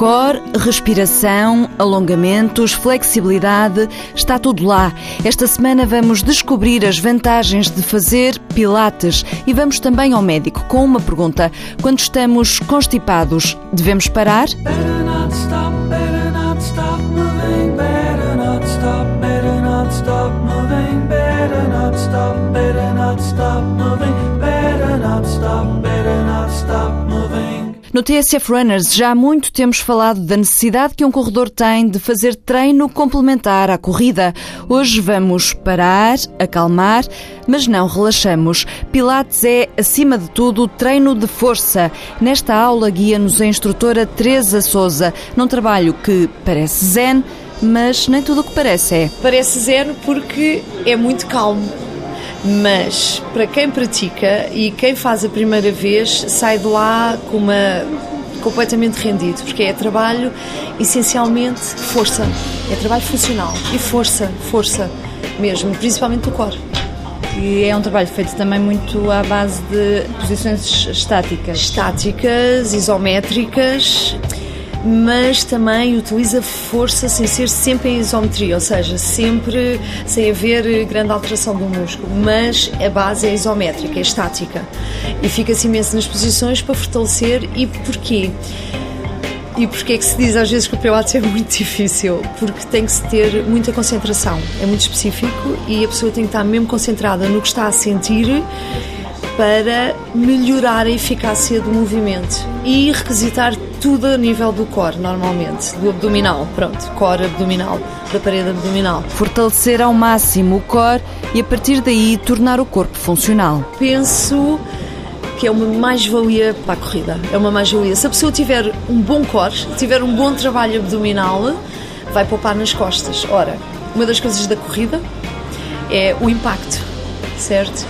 Core, respiração, alongamentos, flexibilidade, está tudo lá. Esta semana vamos descobrir as vantagens de fazer pilates e vamos também ao médico com uma pergunta. Quando estamos constipados, devemos parar? Better No TSF Runners já há muito temos falado da necessidade que um corredor tem de fazer treino complementar à corrida. Hoje vamos parar, acalmar, mas não relaxamos. Pilates é, acima de tudo, treino de força. Nesta aula guia-nos a instrutora Teresa Souza, num trabalho que parece zen, mas nem tudo o que parece é. Parece zero porque é muito calmo. Mas para quem pratica e quem faz a primeira vez, sai de lá com uma completamente rendido, porque é trabalho essencialmente força. É trabalho funcional e força, força mesmo, principalmente do core. E é um trabalho feito também muito à base de posições estáticas. Estáticas, isométricas, mas também utiliza força sem ser sempre em isometria, ou seja, sempre sem haver grande alteração do músculo, mas a base é isométrica, é estática. E fica-se imenso nas posições para fortalecer. E porquê? E porquê é que se diz às vezes que o Pilates é muito difícil? Porque tem que se ter muita concentração, é muito específico e a pessoa tem que estar mesmo concentrada no que está a sentir para melhorar a eficácia do movimento e requisitar tudo a nível do core, normalmente, do abdominal, pronto, core abdominal, da parede abdominal. Fortalecer ao máximo o core e a partir daí tornar o corpo funcional. Penso que é uma mais-valia para a corrida, é uma mais-valia. Se a pessoa tiver um bom core, tiver um bom trabalho abdominal, vai poupar nas costas. Ora, uma das coisas da corrida é o impacto, certo?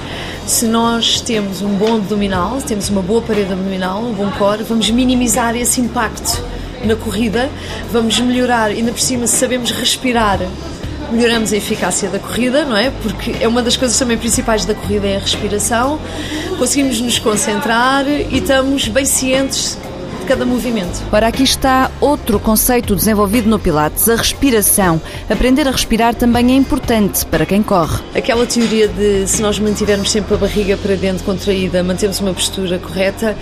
Se nós temos um bom abdominal, temos uma boa parede abdominal, um bom core, vamos minimizar esse impacto na corrida, vamos melhorar, ainda por cima, se sabemos respirar, melhoramos a eficácia da corrida, não é? Porque é uma das coisas também principais da corrida é a respiração. Conseguimos nos concentrar e estamos bem cientes cada movimento. Ora, aqui está outro conceito desenvolvido no Pilates, a respiração. Aprender a respirar também é importante para quem corre. Aquela teoria de se nós mantivermos sempre a barriga para dentro contraída, mantemos uma postura correta,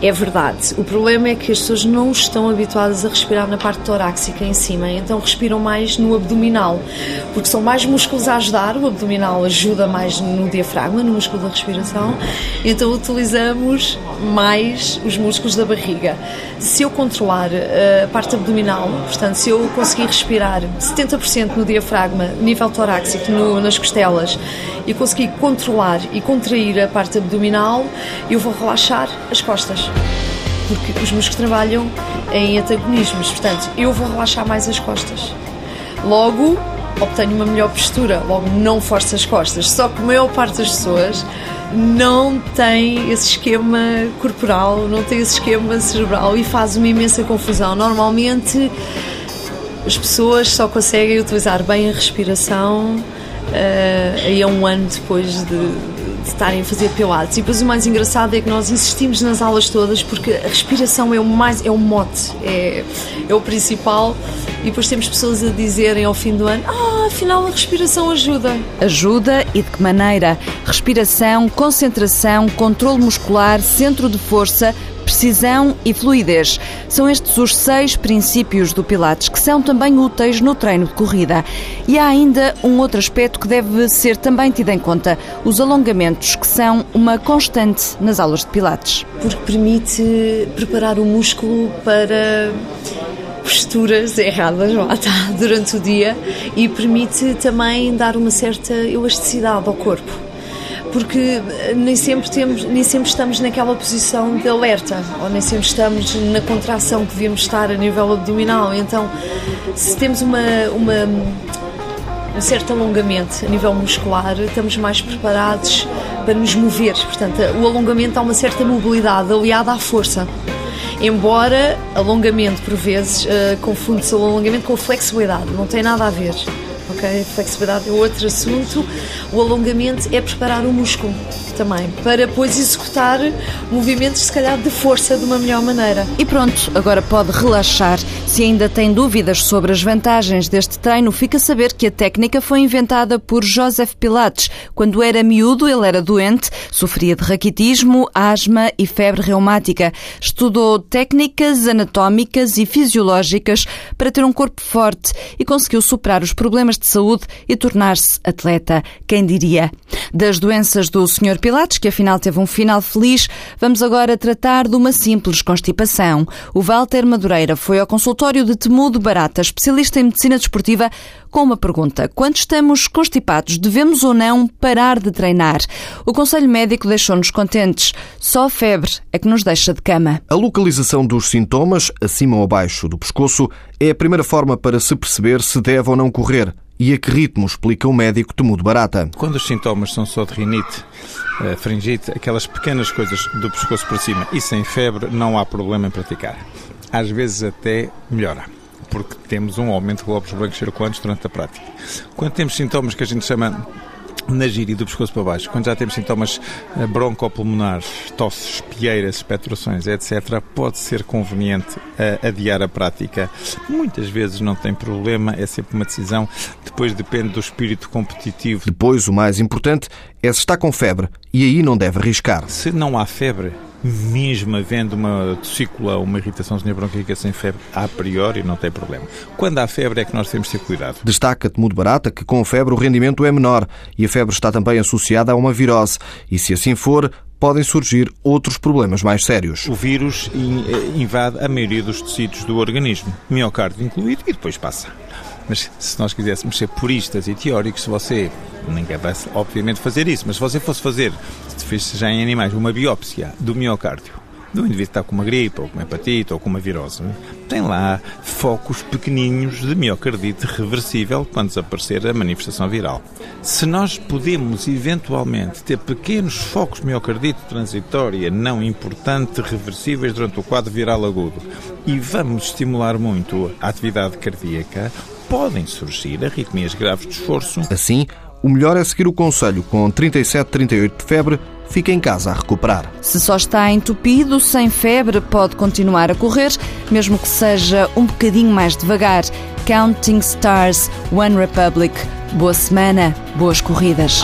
é verdade. O problema é que as pessoas não estão habituadas a respirar na parte torácica em cima, então respiram mais no abdominal, porque são mais músculos a ajudar. O abdominal ajuda mais no diafragma, no músculo da respiração, então utilizamos mais os músculos da barriga. Se eu controlar eh, a parte abdominal, portanto, se eu conseguir respirar 70% no diafragma, nível torácico, no, nas costelas, e conseguir controlar e contrair a parte abdominal, eu vou relaxar as costas porque os músculos trabalham em antagonismos, portanto, eu vou relaxar mais as costas. Logo, obtenho uma melhor postura, logo não forço as costas. Só que a maior parte das pessoas não tem esse esquema corporal, não tem esse esquema cerebral e faz uma imensa confusão. Normalmente, as pessoas só conseguem utilizar bem a respiração uh, aí a um ano depois de, estarem a fazer pilates. E depois o mais engraçado é que nós insistimos nas aulas todas porque a respiração é o mais é o mote, é, é o principal. E depois temos pessoas a dizerem ao fim do ano: Ah, afinal a respiração ajuda. Ajuda e de que maneira? Respiração, concentração, controle muscular, centro de força, precisão e fluidez. São estes os seis princípios do Pilates que são também úteis no treino de corrida. E há ainda um outro aspecto que deve ser também tido em conta: os alongamentos, que são uma constante nas aulas de Pilates. Porque permite preparar o músculo para posturas erradas está, durante o dia e permite também dar uma certa elasticidade ao corpo porque nem sempre temos nem sempre estamos naquela posição de alerta ou nem sempre estamos na contração que devíamos estar a nível abdominal. Então se temos uma uma um certo alongamento a nível muscular estamos mais preparados para nos mover. Portanto o alongamento há uma certa mobilidade aliada à força. Embora alongamento por vezes uh, confunde-se o alongamento com a flexibilidade não tem nada a ver ok? Flexibilidade é outro assunto. O alongamento é preparar o músculo. Também, para depois executar movimentos, se calhar, de força de uma melhor maneira. E pronto, agora pode relaxar. Se ainda tem dúvidas sobre as vantagens deste treino, fica a saber que a técnica foi inventada por Joseph Pilates. Quando era miúdo, ele era doente, sofria de raquitismo, asma e febre reumática. Estudou técnicas anatómicas e fisiológicas para ter um corpo forte e conseguiu superar os problemas de saúde e tornar-se atleta. Quem diria? Das doenças do Sr. Pilates, que afinal teve um final feliz, vamos agora tratar de uma simples constipação. O Walter Madureira foi ao consultório de Temudo Barata, especialista em medicina desportiva, com uma pergunta. Quando estamos constipados, devemos ou não parar de treinar? O Conselho Médico deixou-nos contentes. Só febre é que nos deixa de cama. A localização dos sintomas, acima ou abaixo do pescoço, é a primeira forma para se perceber se deve ou não correr. E a que ritmo, explica o médico Temudo Barata. Quando os sintomas são só de rinite, eh, faringite, aquelas pequenas coisas do pescoço para cima e sem febre, não há problema em praticar. Às vezes até melhora porque temos um aumento de glóbulos brancos circulantes durante a prática. Quando temos sintomas que a gente chama na gíria do pescoço para baixo, quando já temos sintomas eh, broncopulmonares, tosses, pieiras, expectorações, etc., pode ser conveniente uh, adiar a prática. Muitas vezes não tem problema, é sempre uma decisão, depois depende do espírito competitivo. Depois, o mais importante é se está com febre e aí não deve arriscar. Se não há febre, mesmo havendo uma vesícula, uma irritaçãozinha bronquíaca sem febre, a priori não tem problema. Quando há febre é que nós temos de ter cuidado. Destaca-te muito barata que com febre o rendimento é menor e a febre está também associada a uma virose. E se assim for, podem surgir outros problemas mais sérios. O vírus invade a maioria dos tecidos do organismo, miocárdio incluído, e depois passa. Mas se nós quiséssemos ser puristas e teóricos, se você, ninguém vai obviamente fazer isso, mas se você fosse fazer, se fez já em animais, uma biópsia do miocárdio, do indivíduo que está com uma gripe, ou com uma hepatite, ou com uma virose, tem lá focos pequenininhos de miocardite reversível quando desaparecer a manifestação viral. Se nós podemos, eventualmente, ter pequenos focos de miocardite transitória, não importante, reversíveis durante o quadro viral agudo, e vamos estimular muito a atividade cardíaca, podem surgir arritmias graves de esforço. Assim, o melhor é seguir o conselho com 37, 38 de febre, fica em casa a recuperar. Se só está entupido, sem febre, pode continuar a correr, mesmo que seja um bocadinho mais devagar. Counting Stars, One Republic. Boa semana, boas corridas.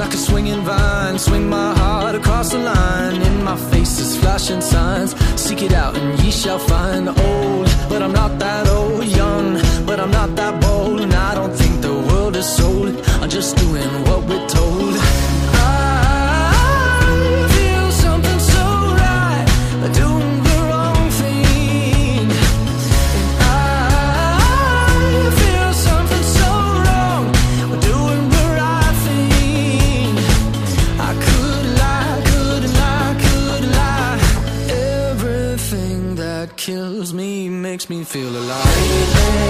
like a swinging vine. Swing my heart across the line. In my face is flashing signs. Seek it out and ye shall find. Old, but I'm not that old. Young, but I'm not that or sold Are just doing what we're told. I feel something so right. Doing the wrong thing. And I feel something so wrong. Doing the right thing. I could lie, could lie, could lie. Everything that kills me makes me feel alive.